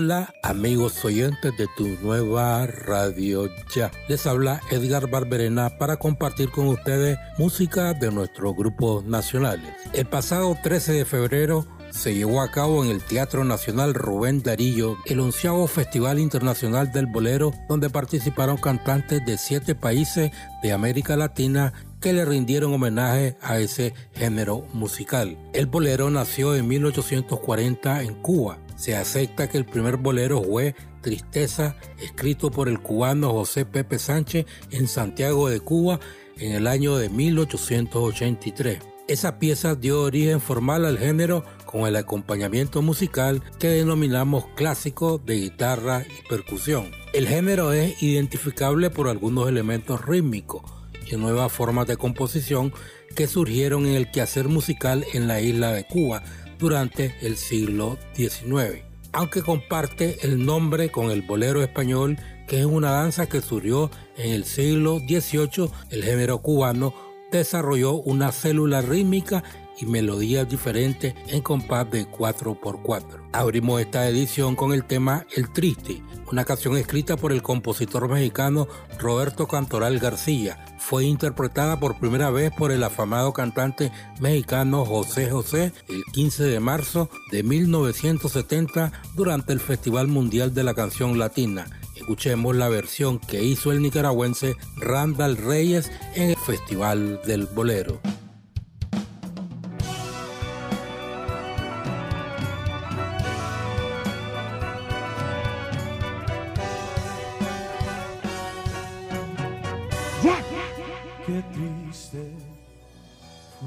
Hola amigos oyentes de tu nueva radio ya. Les habla Edgar Barberena para compartir con ustedes música de nuestros grupos nacionales. El pasado 13 de febrero se llevó a cabo en el Teatro Nacional Rubén Darillo el onceavo Festival Internacional del Bolero, donde participaron cantantes de siete países de América Latina que le rindieron homenaje a ese género musical. El bolero nació en 1840 en Cuba se acepta que el primer bolero fue Tristeza, escrito por el cubano José Pepe Sánchez en Santiago de Cuba en el año de 1883. Esa pieza dio origen formal al género con el acompañamiento musical que denominamos clásico de guitarra y percusión. El género es identificable por algunos elementos rítmicos y nuevas formas de composición que surgieron en el quehacer musical en la isla de Cuba durante el siglo XIX, aunque comparte el nombre con el bolero español, que es una danza que surgió en el siglo XVIII, el género cubano desarrolló una célula rítmica y melodías diferentes en compás de 4x4. Abrimos esta edición con el tema El Triste, una canción escrita por el compositor mexicano Roberto Cantoral García. Fue interpretada por primera vez por el afamado cantante mexicano José José el 15 de marzo de 1970 durante el Festival Mundial de la Canción Latina. Escuchemos la versión que hizo el nicaragüense Randall Reyes en el Festival del Bolero.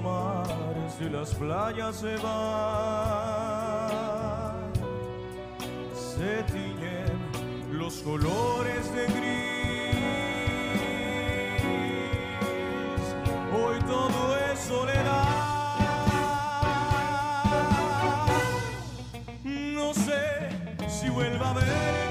Mares de las playas se van, se tiñen los colores de gris. Hoy todo es soledad. No sé si vuelva a ver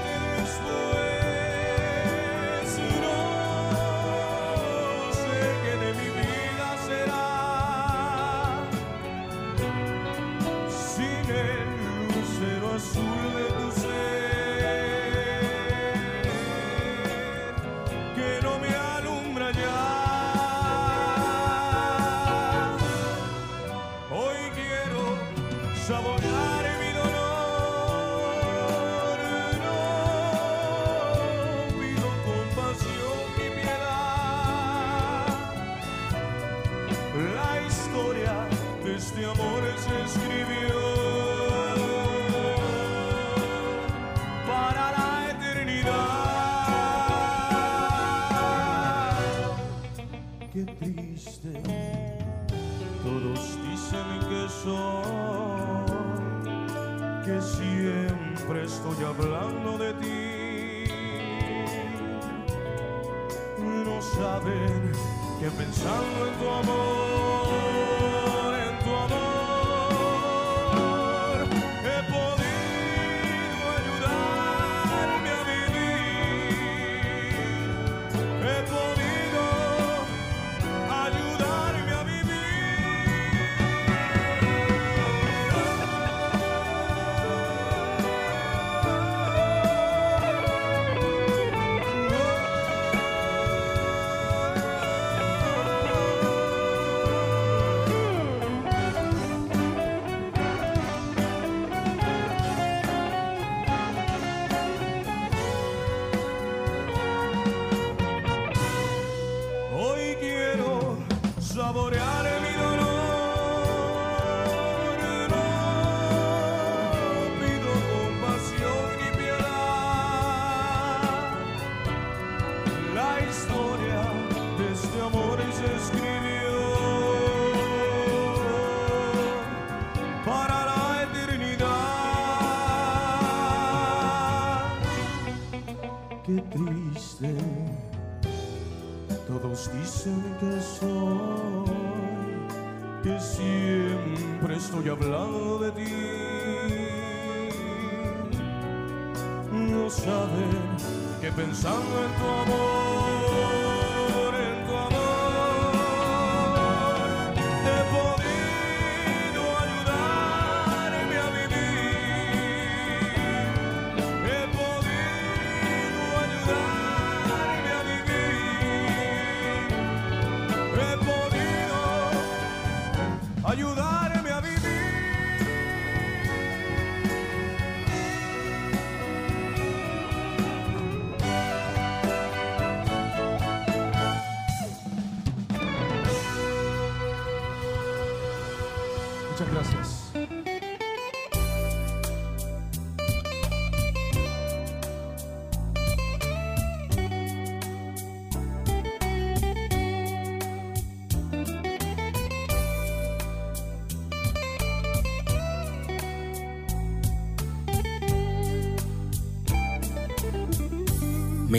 de este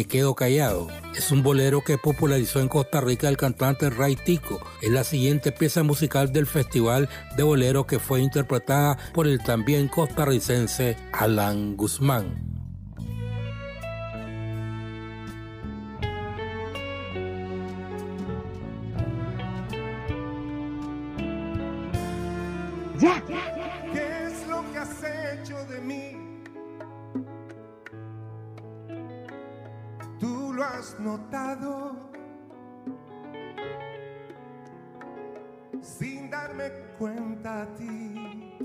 Me quedo callado. Es un bolero que popularizó en Costa Rica el cantante Ray Tico. Es la siguiente pieza musical del Festival de Bolero que fue interpretada por el también costarricense Alan Guzmán. Sin darme cuenta a ti.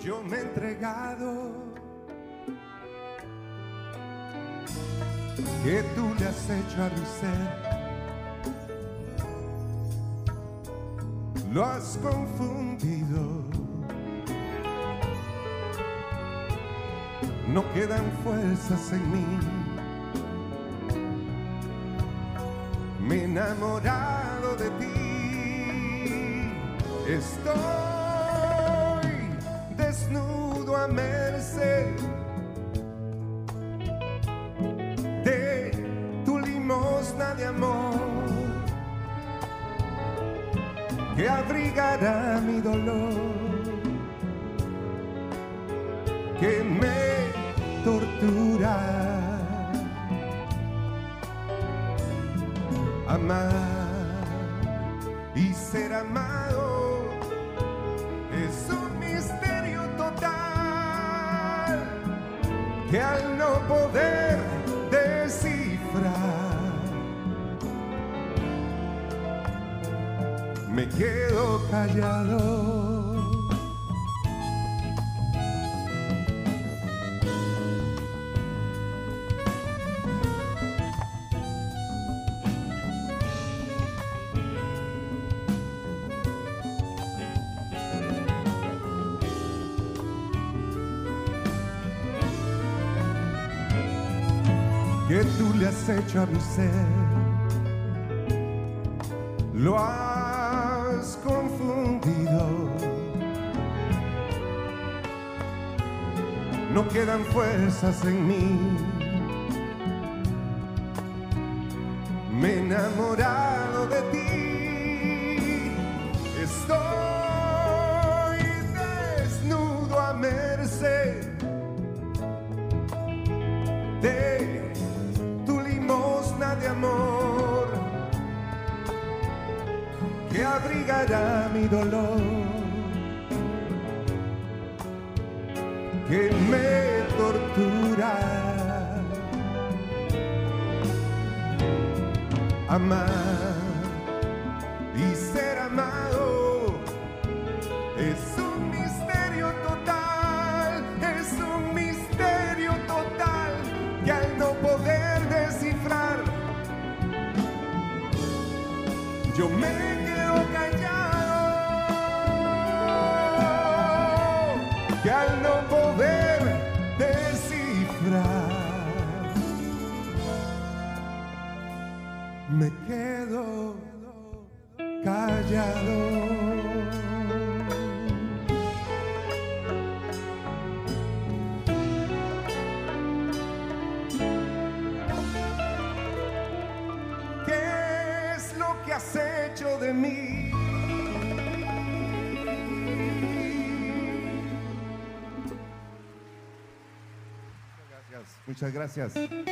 Yo me he entregado. ¿Qué tú le has hecho a mi ser? lo has confundido. No quedan fuerzas en mí. Enamorado de ti. Estoy desnudo a merced de tu limosna de amor que abrigará mi dolor, callado. ¿Qué tú le has hecho a mi ser? Quedan fuerzas en mí. Me he enamorado de ti. Estoy desnudo a merced de tu limosna de amor que abrigará mi dolor, que me Amar y quedo callado. ¿Qué es lo que has hecho de mí? Gracias. Muchas gracias.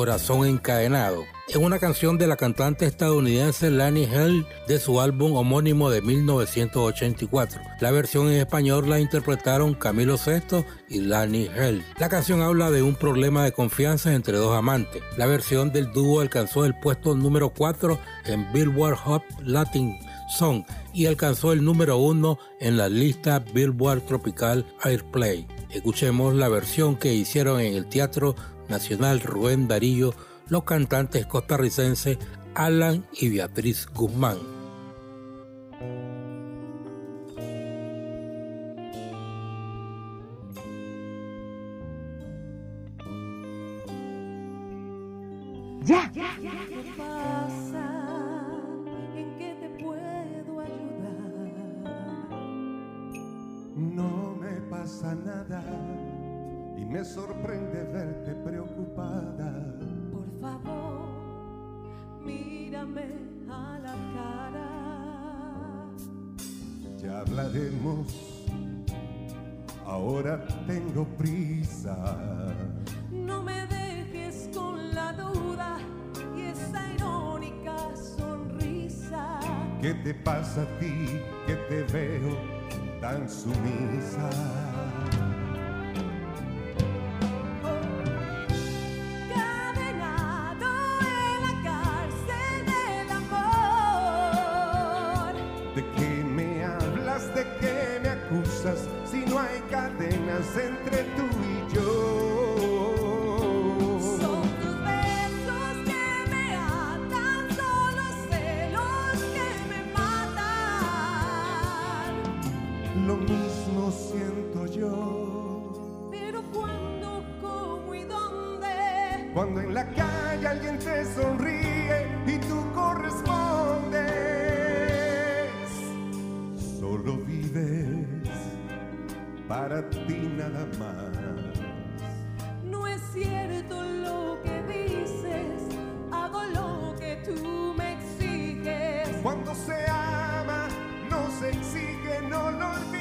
Corazón Encadenado. Es una canción de la cantante estadounidense Lani Hell de su álbum homónimo de 1984. La versión en español la interpretaron Camilo Sesto y Lani Hell. La canción habla de un problema de confianza entre dos amantes. La versión del dúo alcanzó el puesto número 4 en Billboard Hot Latin Song y alcanzó el número 1 en la lista Billboard Tropical Airplay. Escuchemos la versión que hicieron en el Teatro Nacional Rubén Darío los cantantes costarricenses Alan y Beatriz Guzmán. Tengo prisa. No me dejes con la duda y esa irónica sonrisa. ¿Qué te pasa a ti que te veo tan sumisa? Para ti nada más. no es cierto lo que dices, hago lo que tú me exiges. Cuando se ama, no se exige, no lo olvides.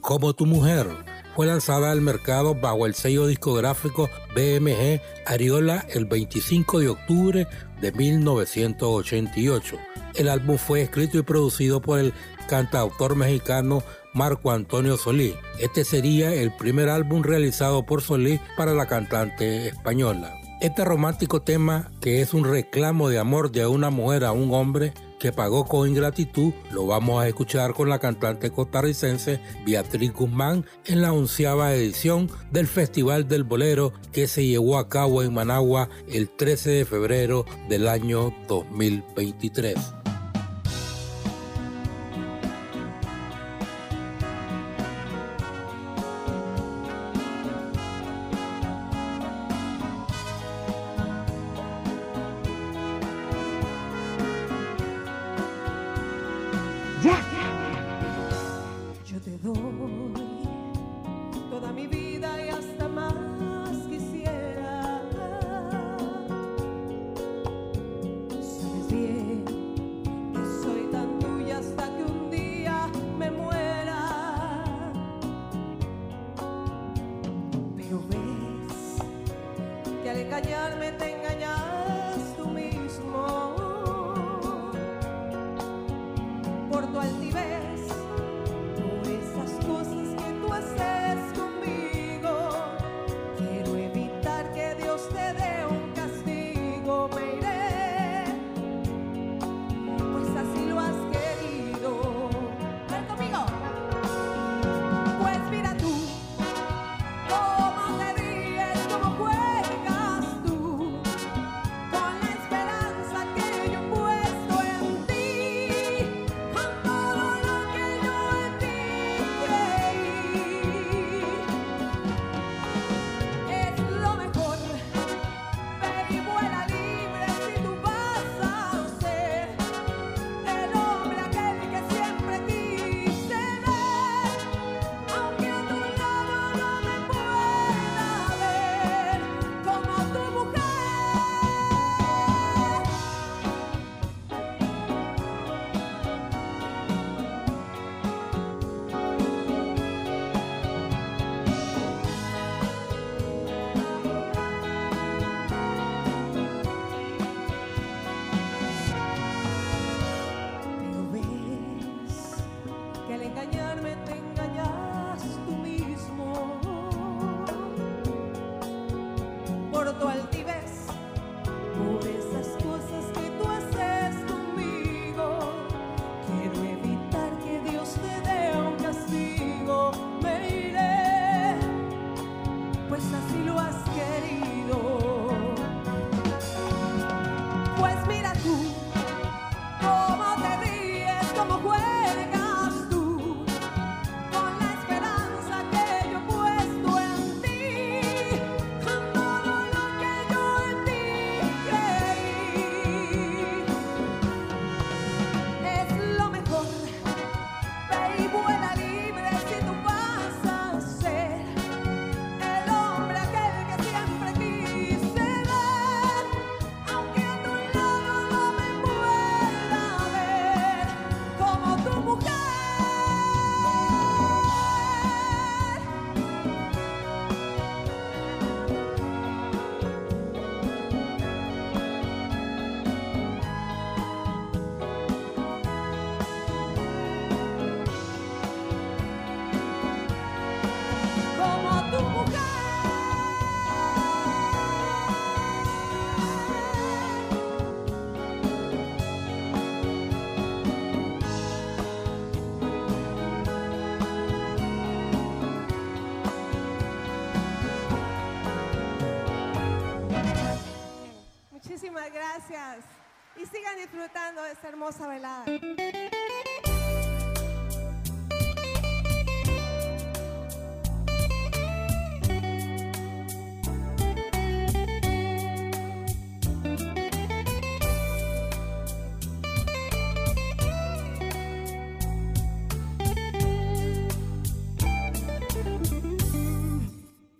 Como tu mujer fue lanzada al mercado bajo el sello discográfico BMG Ariola el 25 de octubre de 1988. El álbum fue escrito y producido por el cantautor mexicano Marco Antonio Solís. Este sería el primer álbum realizado por Solís para la cantante española. Este romántico tema, que es un reclamo de amor de una mujer a un hombre, que pagó con ingratitud, lo vamos a escuchar con la cantante costarricense Beatriz Guzmán en la onceava edición del Festival del Bolero que se llevó a cabo en Managua el 13 de febrero del año 2023.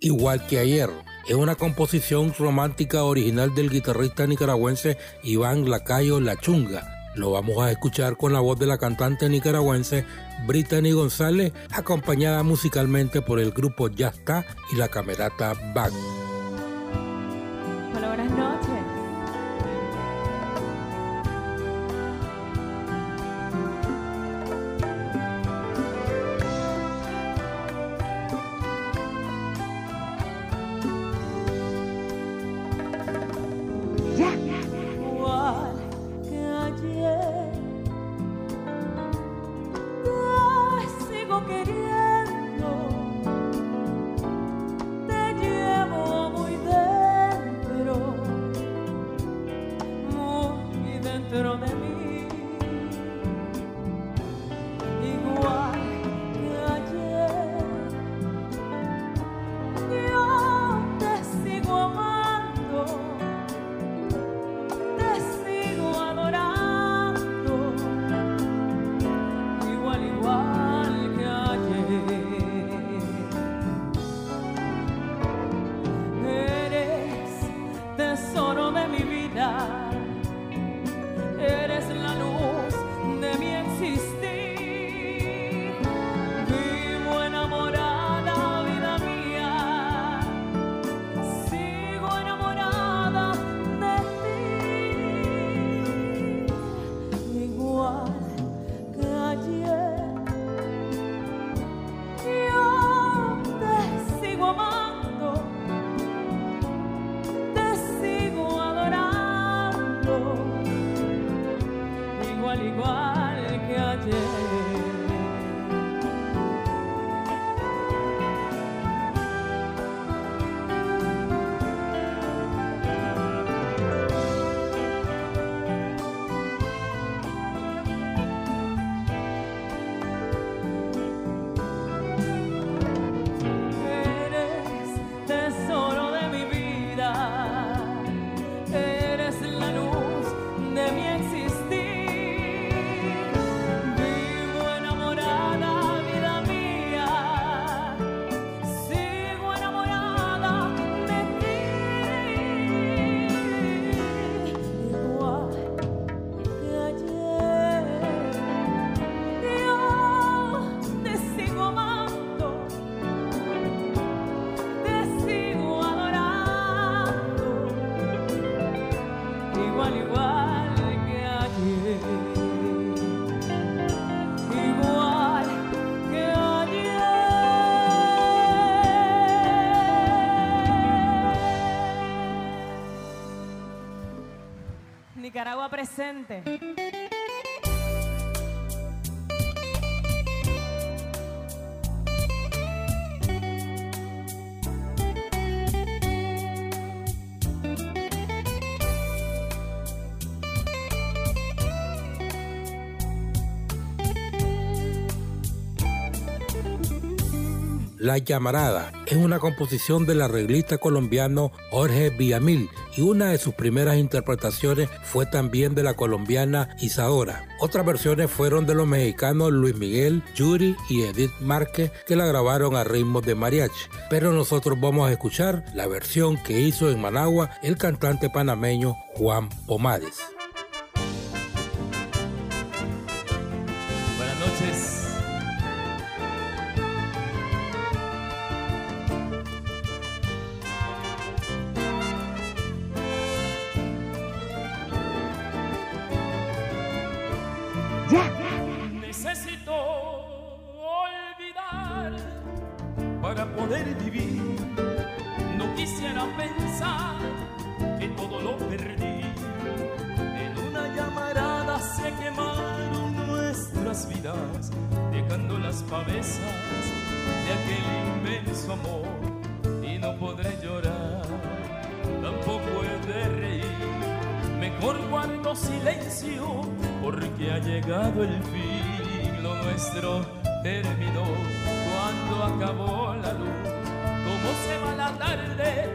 Igual que ayer. Es una composición romántica original del guitarrista nicaragüense Iván Lacayo La Chunga. Lo vamos a escuchar con la voz de la cantante nicaragüense Brittany González, acompañada musicalmente por el grupo Ya Está y la camerata Bang. Presente. La Llamarada es una composición del arreglista colombiano Jorge Villamil y una de sus primeras interpretaciones fue también de la colombiana Isadora. Otras versiones fueron de los mexicanos Luis Miguel, Yuri y Edith Márquez que la grabaron a ritmos de mariachi. Pero nosotros vamos a escuchar la versión que hizo en Managua el cantante panameño Juan Pomades. De aquel inmenso amor. Y no podré llorar, tampoco he de reír. Mejor guardo silencio porque ha llegado el fin. Lo nuestro terminó cuando acabó la luz. Cómo se va la tarde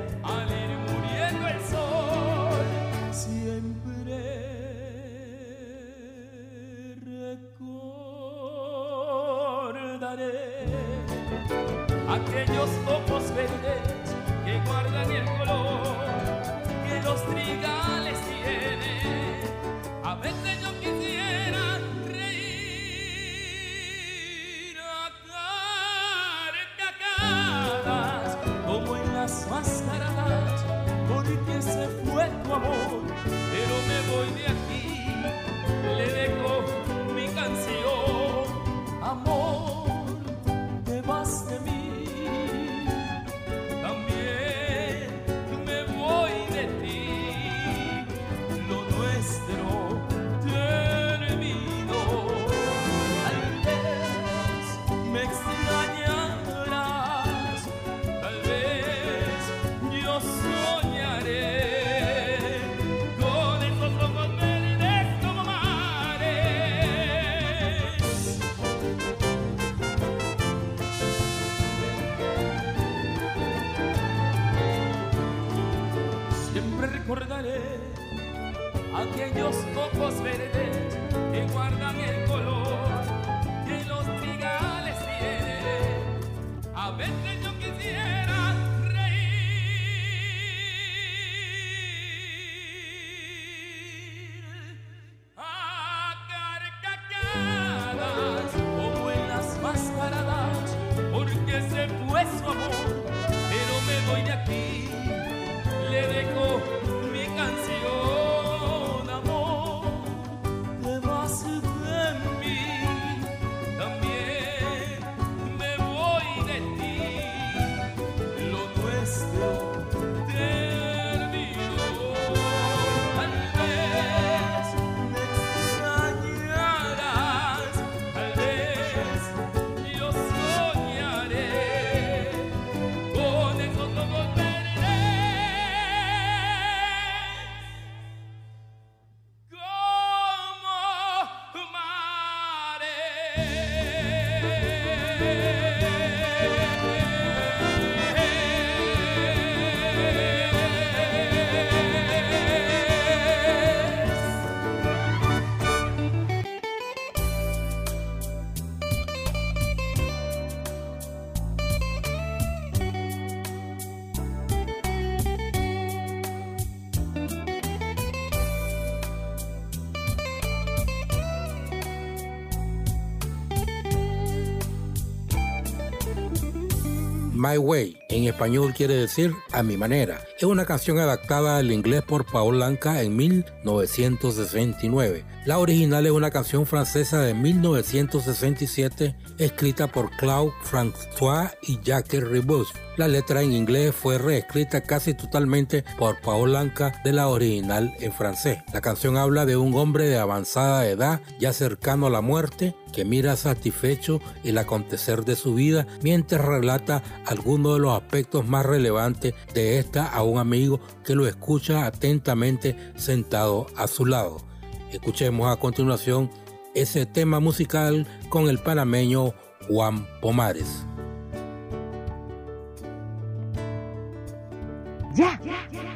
My Way, en español quiere decir A mi manera. Es una canción adaptada al inglés por Paul Anka en 1969. La original es una canción francesa de 1967 escrita por Claude François y Jacques Ribus. La letra en inglés fue reescrita casi totalmente por Paul Anka de la original en francés. La canción habla de un hombre de avanzada edad, ya cercano a la muerte, que mira satisfecho el acontecer de su vida mientras relata algunos de los aspectos más relevantes de esta un amigo que lo escucha atentamente sentado a su lado. Escuchemos a continuación ese tema musical con el panameño Juan Pomares. ya,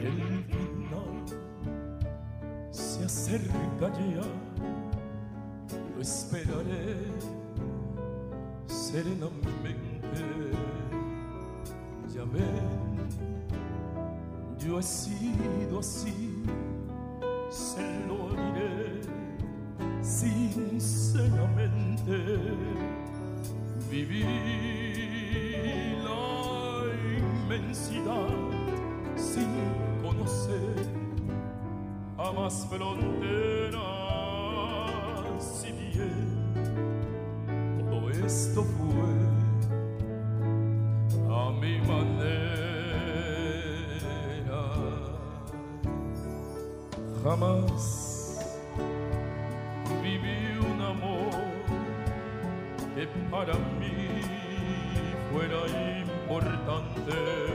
El final se acerca ya, lo esperaré serenamente. Yo he sido así, se lo diré sinceramente. Viví la inmensidad sin conocer jamás fronteras. Si bien jamás viví un amor que para mí fuera importante.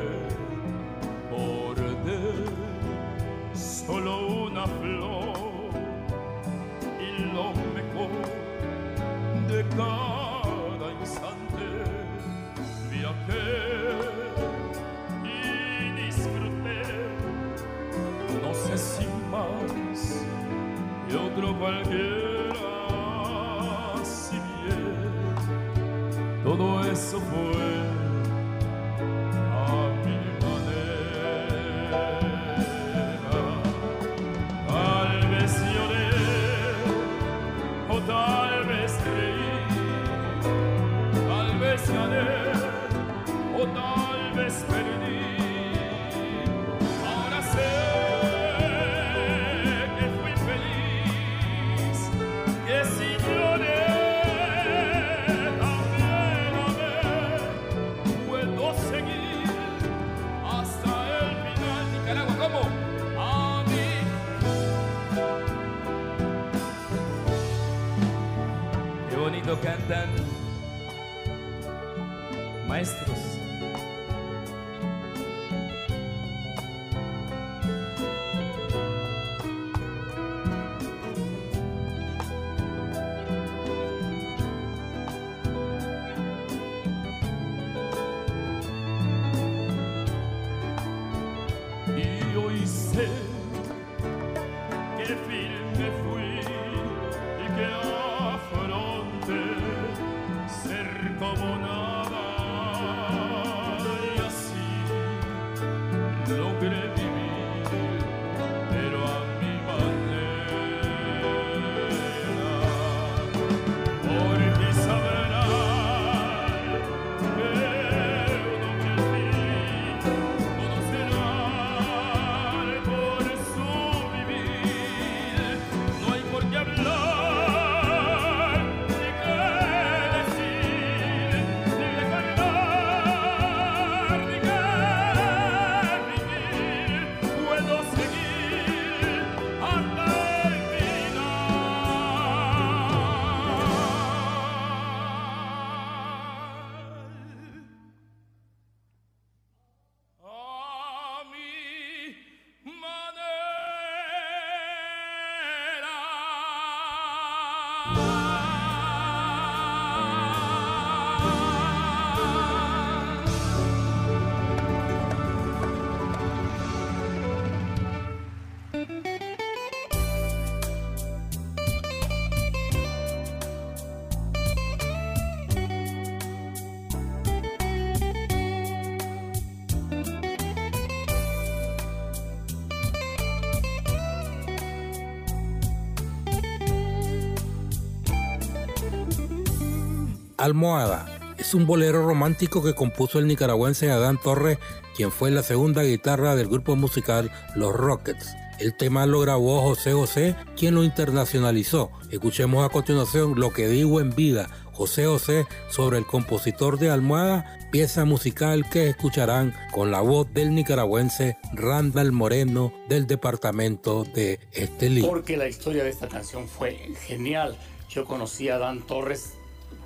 Almohada es un bolero romántico que compuso el nicaragüense Adán Torres, quien fue la segunda guitarra del grupo musical Los Rockets. El tema lo grabó José José, quien lo internacionalizó. Escuchemos a continuación lo que digo en vida José José sobre el compositor de Almohada, pieza musical que escucharán con la voz del nicaragüense Randall Moreno del departamento de Estelí. Porque la historia de esta canción fue genial. Yo conocí a Dan Torres,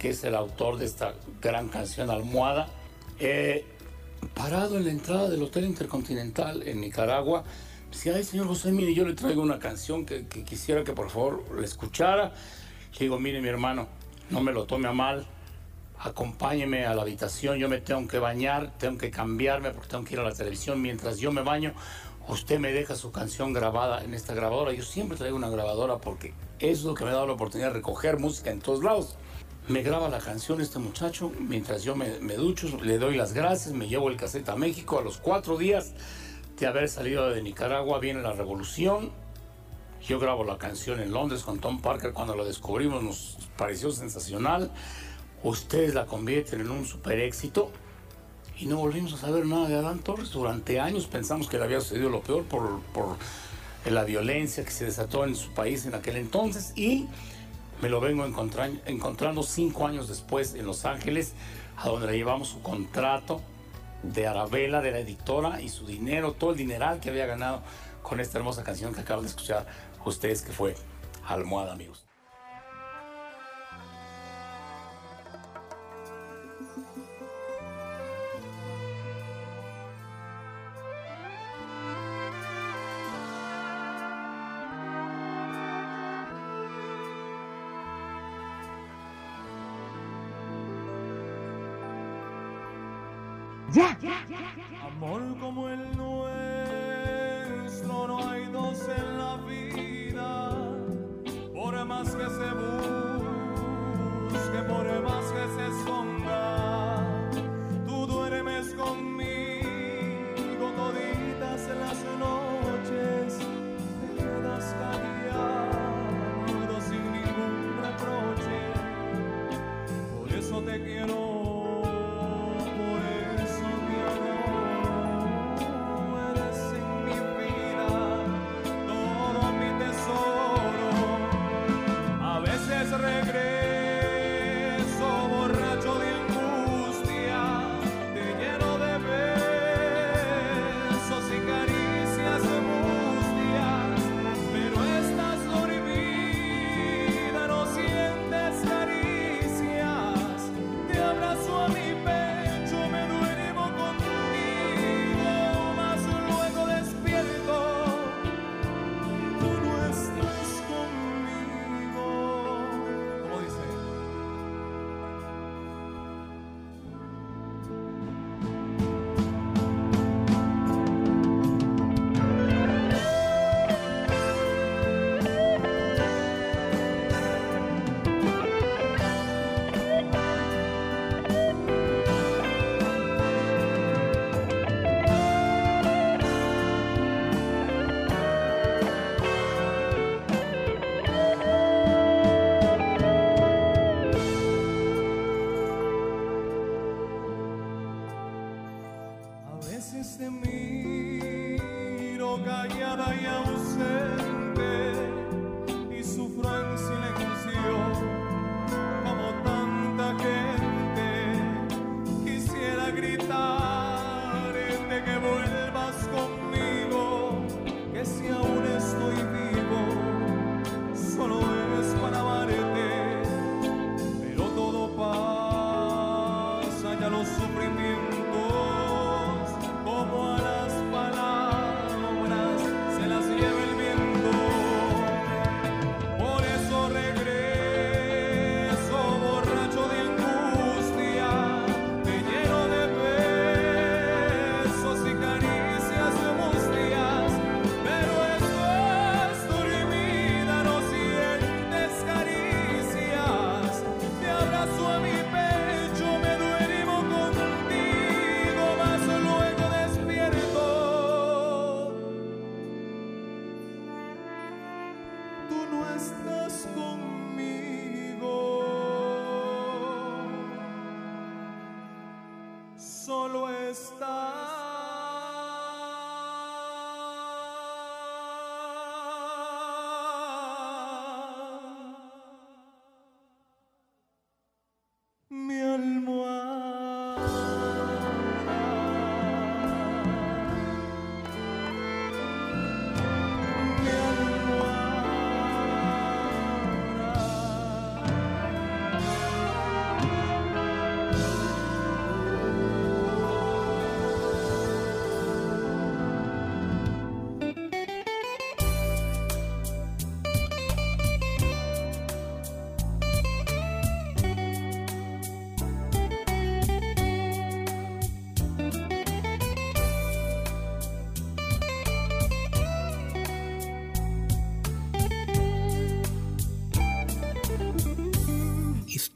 que es el autor de esta gran canción Almohada, eh, parado en la entrada del Hotel Intercontinental en Nicaragua. Decía, ay, señor José, mire, yo le traigo una canción que, que quisiera que por favor la escuchara. Le digo, mire, mi hermano, no me lo tome a mal. Acompáñeme a la habitación, yo me tengo que bañar, tengo que cambiarme porque tengo que ir a la televisión. Mientras yo me baño, usted me deja su canción grabada en esta grabadora. Yo siempre traigo una grabadora porque es lo que me ha dado la oportunidad de recoger música en todos lados. Me graba la canción este muchacho mientras yo me, ducho, le doy las gracias, me llevo el cassette a México. A los cuatro días de haber salido de Nicaragua viene la revolución. Yo grabo la canción en Londres con Tom Parker. Cuando la descubrimos nos pareció sensacional. Ustedes la convierten en un super éxito. Y no volvimos a saber nada de Adán Torres. Durante años pensamos que le había sucedido lo peor por, por la violencia que se desató en su país en aquel entonces. Y me lo vengo encontrando cinco años después en Los Ángeles, a donde le llevamos su contrato de Arabella, de la editora, y su dinero, todo el dineral que había ganado con esta hermosa canción que acaban de escuchar ustedes, que fue Almohada, amigos.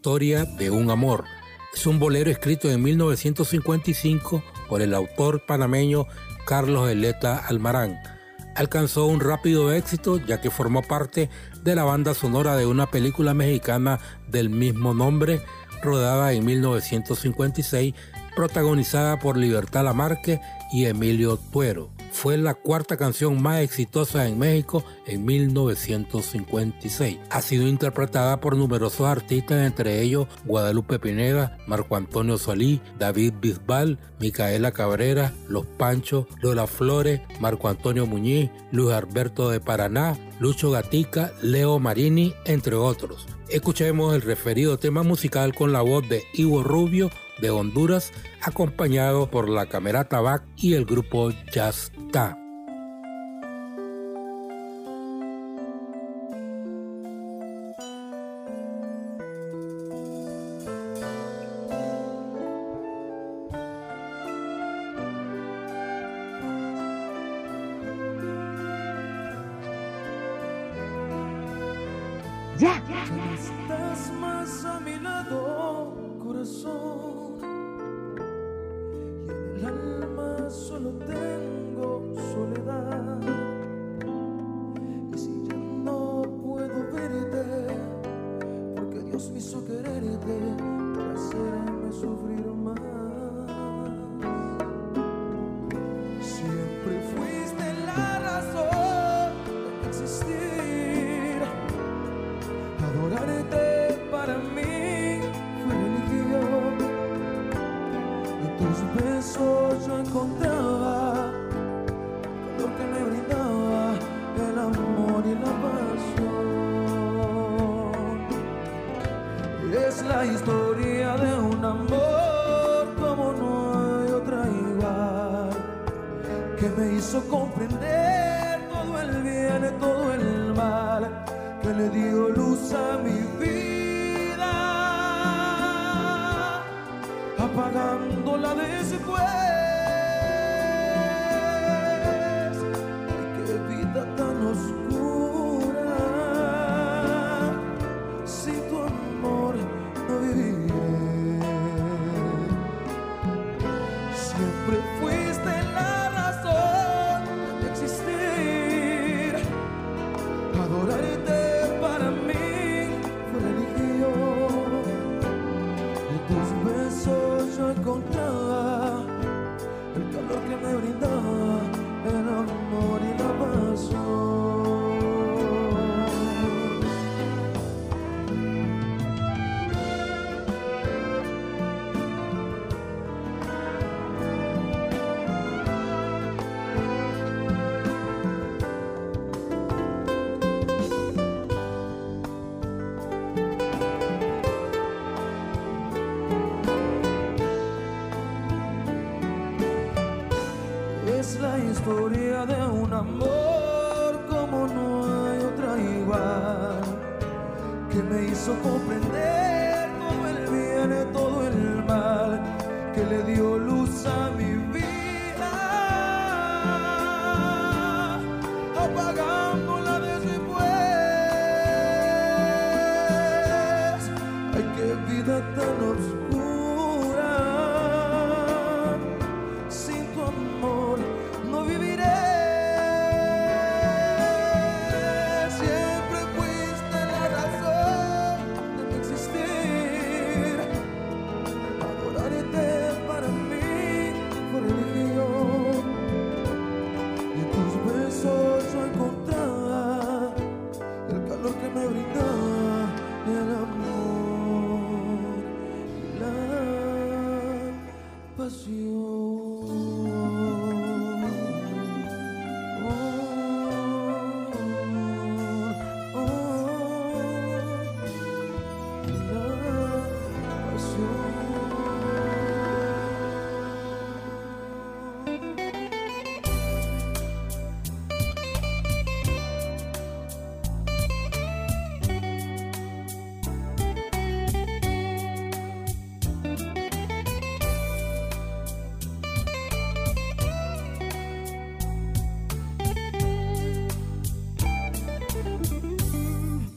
Historia de un amor. Es un bolero escrito en 1955 por el autor panameño Carlos Eleta Almarán. Alcanzó un rápido éxito ya que formó parte de la banda sonora de una película mexicana del mismo nombre, rodada en 1956, protagonizada por Libertad Lamarque y Emilio Tuero. Fue la cuarta canción más exitosa en México en 1956. Ha sido interpretada por numerosos artistas, entre ellos Guadalupe Pineda, Marco Antonio Solí, David Bisbal, Micaela Cabrera, Los Panchos, Lola Flores, Marco Antonio Muñiz, Luis Alberto de Paraná, Lucho Gatica, Leo Marini, entre otros. Escuchemos el referido tema musical con la voz de Ivo Rubio de Honduras, acompañado por la Camerata Back y el grupo Jazz.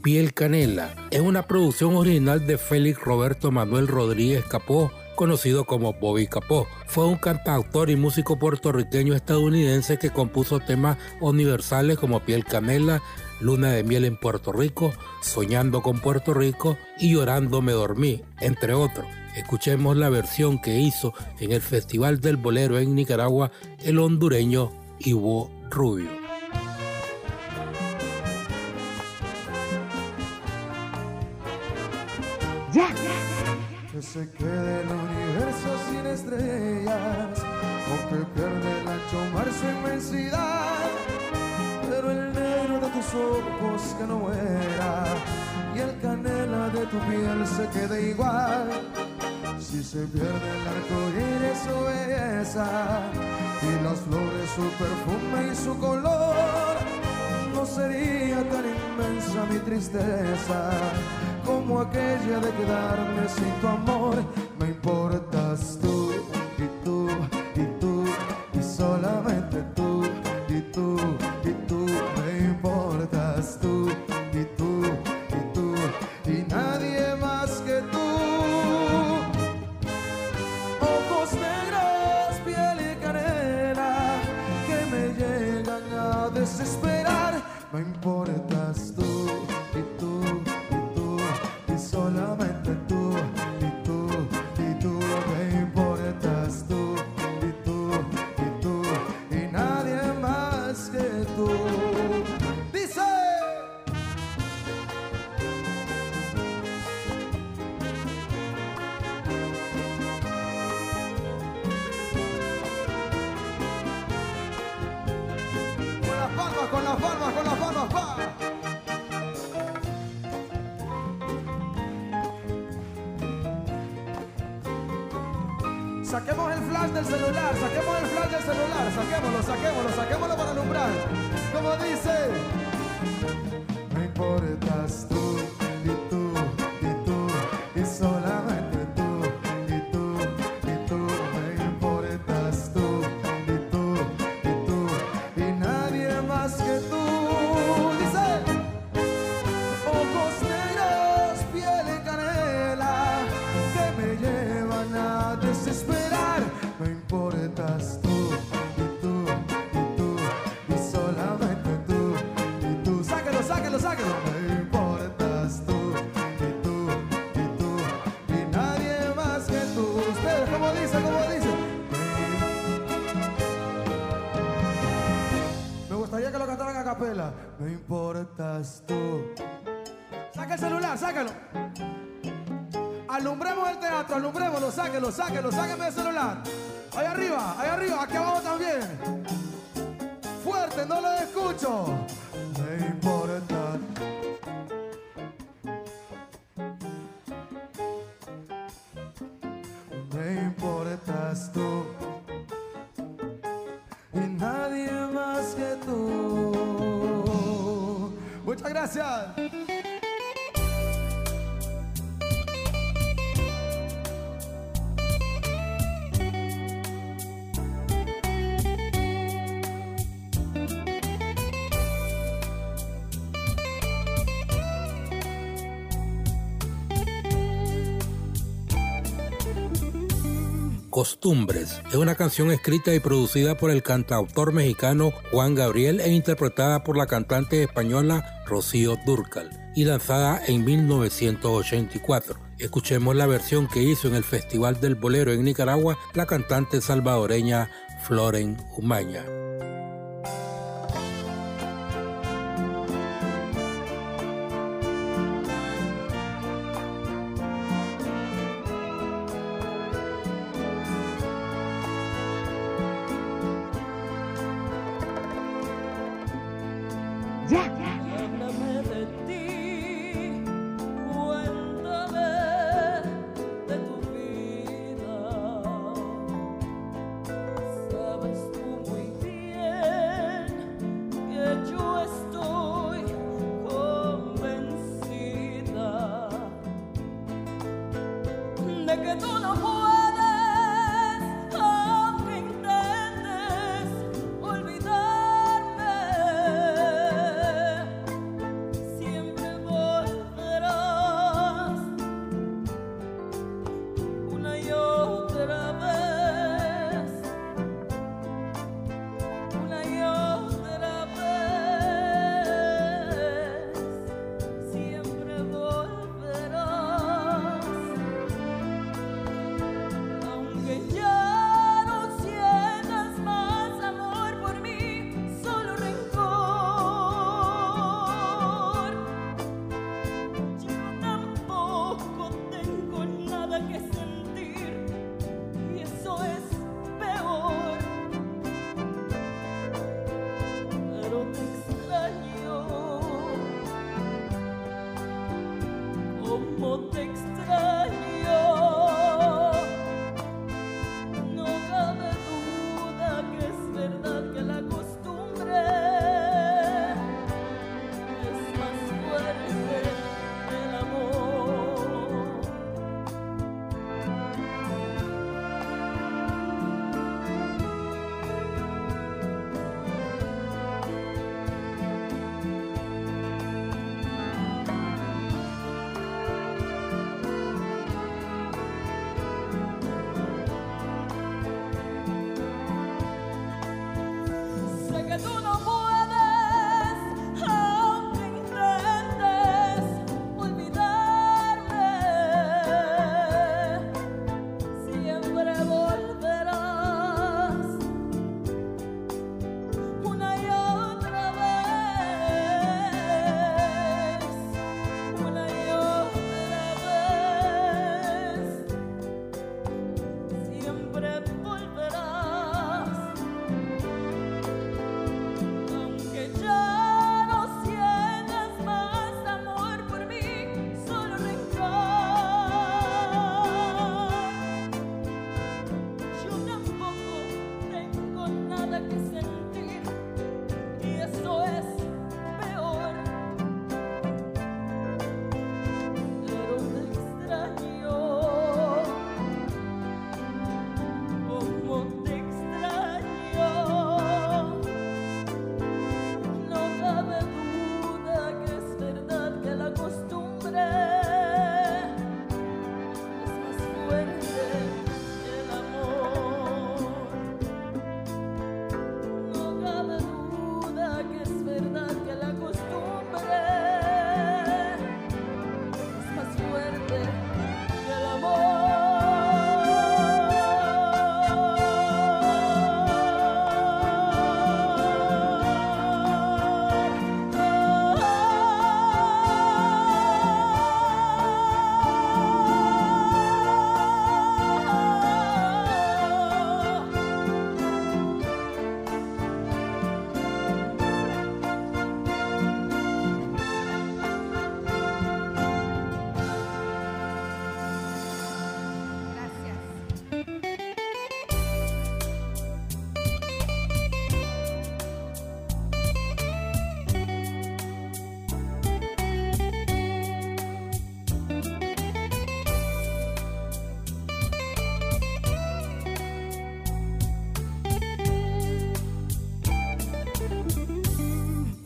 Piel Canela es una producción original de Félix Roberto Manuel Rodríguez Capó, conocido como Bobby Capó. Fue un cantautor y músico puertorriqueño estadounidense que compuso temas universales como Piel Canela, Luna de Miel en Puerto Rico, Soñando con Puerto Rico y Llorando me dormí, entre otros. Escuchemos la versión que hizo en el Festival del Bolero en Nicaragua el hondureño Ivo Rubio. Ojos que no muera, y el canela de tu piel se quede igual. Si se pierde el arco iris su belleza, y las flores su perfume y su color, no sería tan inmensa mi tristeza como aquella de quedarme sin tu amor. Me importas tú Me importas tú y tú y tú y nadie más que tú. Ustedes, como dice, como dice. Me gustaría que lo cantaran a capela. Me importas tú. Saca el celular, sácalo. Alumbremos el teatro, alumbrémoslo, sáquelo, sáquelo, sáqueme el celular. Ahí arriba, ahí arriba, aquí abajo también. Fuerte, no lo escucho. Me importa. y nadie más que tú. Muchas gracias. Costumbres es una canción escrita y producida por el cantautor mexicano Juan Gabriel e interpretada por la cantante española Rocío Durcal y lanzada en 1984. Escuchemos la versión que hizo en el Festival del Bolero en Nicaragua la cantante salvadoreña Floren Umaña. que tú no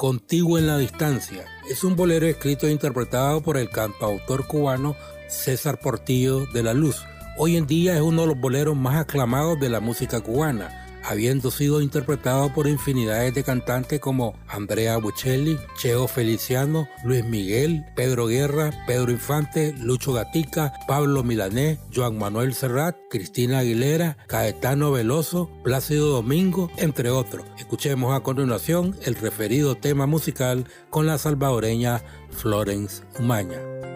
Contigo en la distancia. Es un bolero escrito e interpretado por el cantautor cubano César Portillo de la Luz. Hoy en día es uno de los boleros más aclamados de la música cubana habiendo sido interpretado por infinidades de cantantes como Andrea Bocelli, Cheo Feliciano, Luis Miguel, Pedro Guerra, Pedro Infante, Lucho Gatica, Pablo Milanés, Joan Manuel Serrat, Cristina Aguilera, Caetano Veloso, Plácido Domingo, entre otros. Escuchemos a continuación el referido tema musical con la salvadoreña Florence Umaña.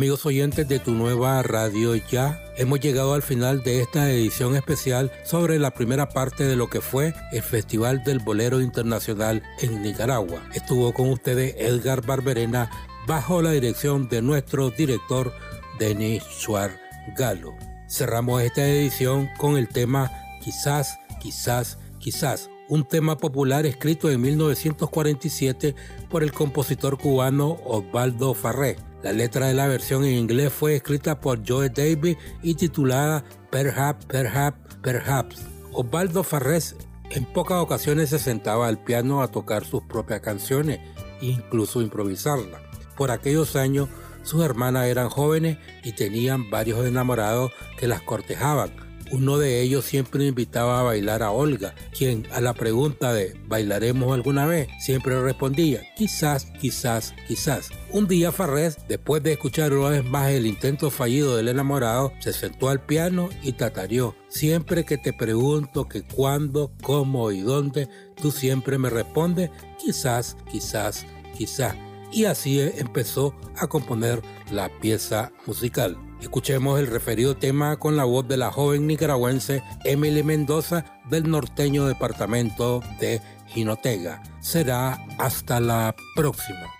Amigos oyentes de tu nueva radio ya, hemos llegado al final de esta edición especial sobre la primera parte de lo que fue el Festival del Bolero Internacional en Nicaragua. Estuvo con ustedes Edgar Barberena bajo la dirección de nuestro director Denis Schwartz Galo. Cerramos esta edición con el tema Quizás, quizás, quizás, un tema popular escrito en 1947 por el compositor cubano Osvaldo Farré la letra de la versión en inglés fue escrita por Joe Davis y titulada Perhaps, Perhaps, Perhaps. Osvaldo Farrés en pocas ocasiones se sentaba al piano a tocar sus propias canciones e incluso improvisarlas. Por aquellos años sus hermanas eran jóvenes y tenían varios enamorados que las cortejaban uno de ellos siempre invitaba a bailar a Olga, quien a la pregunta de ¿bailaremos alguna vez? siempre respondía quizás, quizás, quizás. Un día Farrés, después de escuchar una vez más el intento fallido del enamorado, se sentó al piano y tatareó. Siempre que te pregunto que cuándo, cómo y dónde, tú siempre me respondes quizás, quizás, quizás. Y así empezó a componer la pieza musical. Escuchemos el referido tema con la voz de la joven nicaragüense Emily Mendoza del norteño departamento de Jinotega. Será hasta la próxima.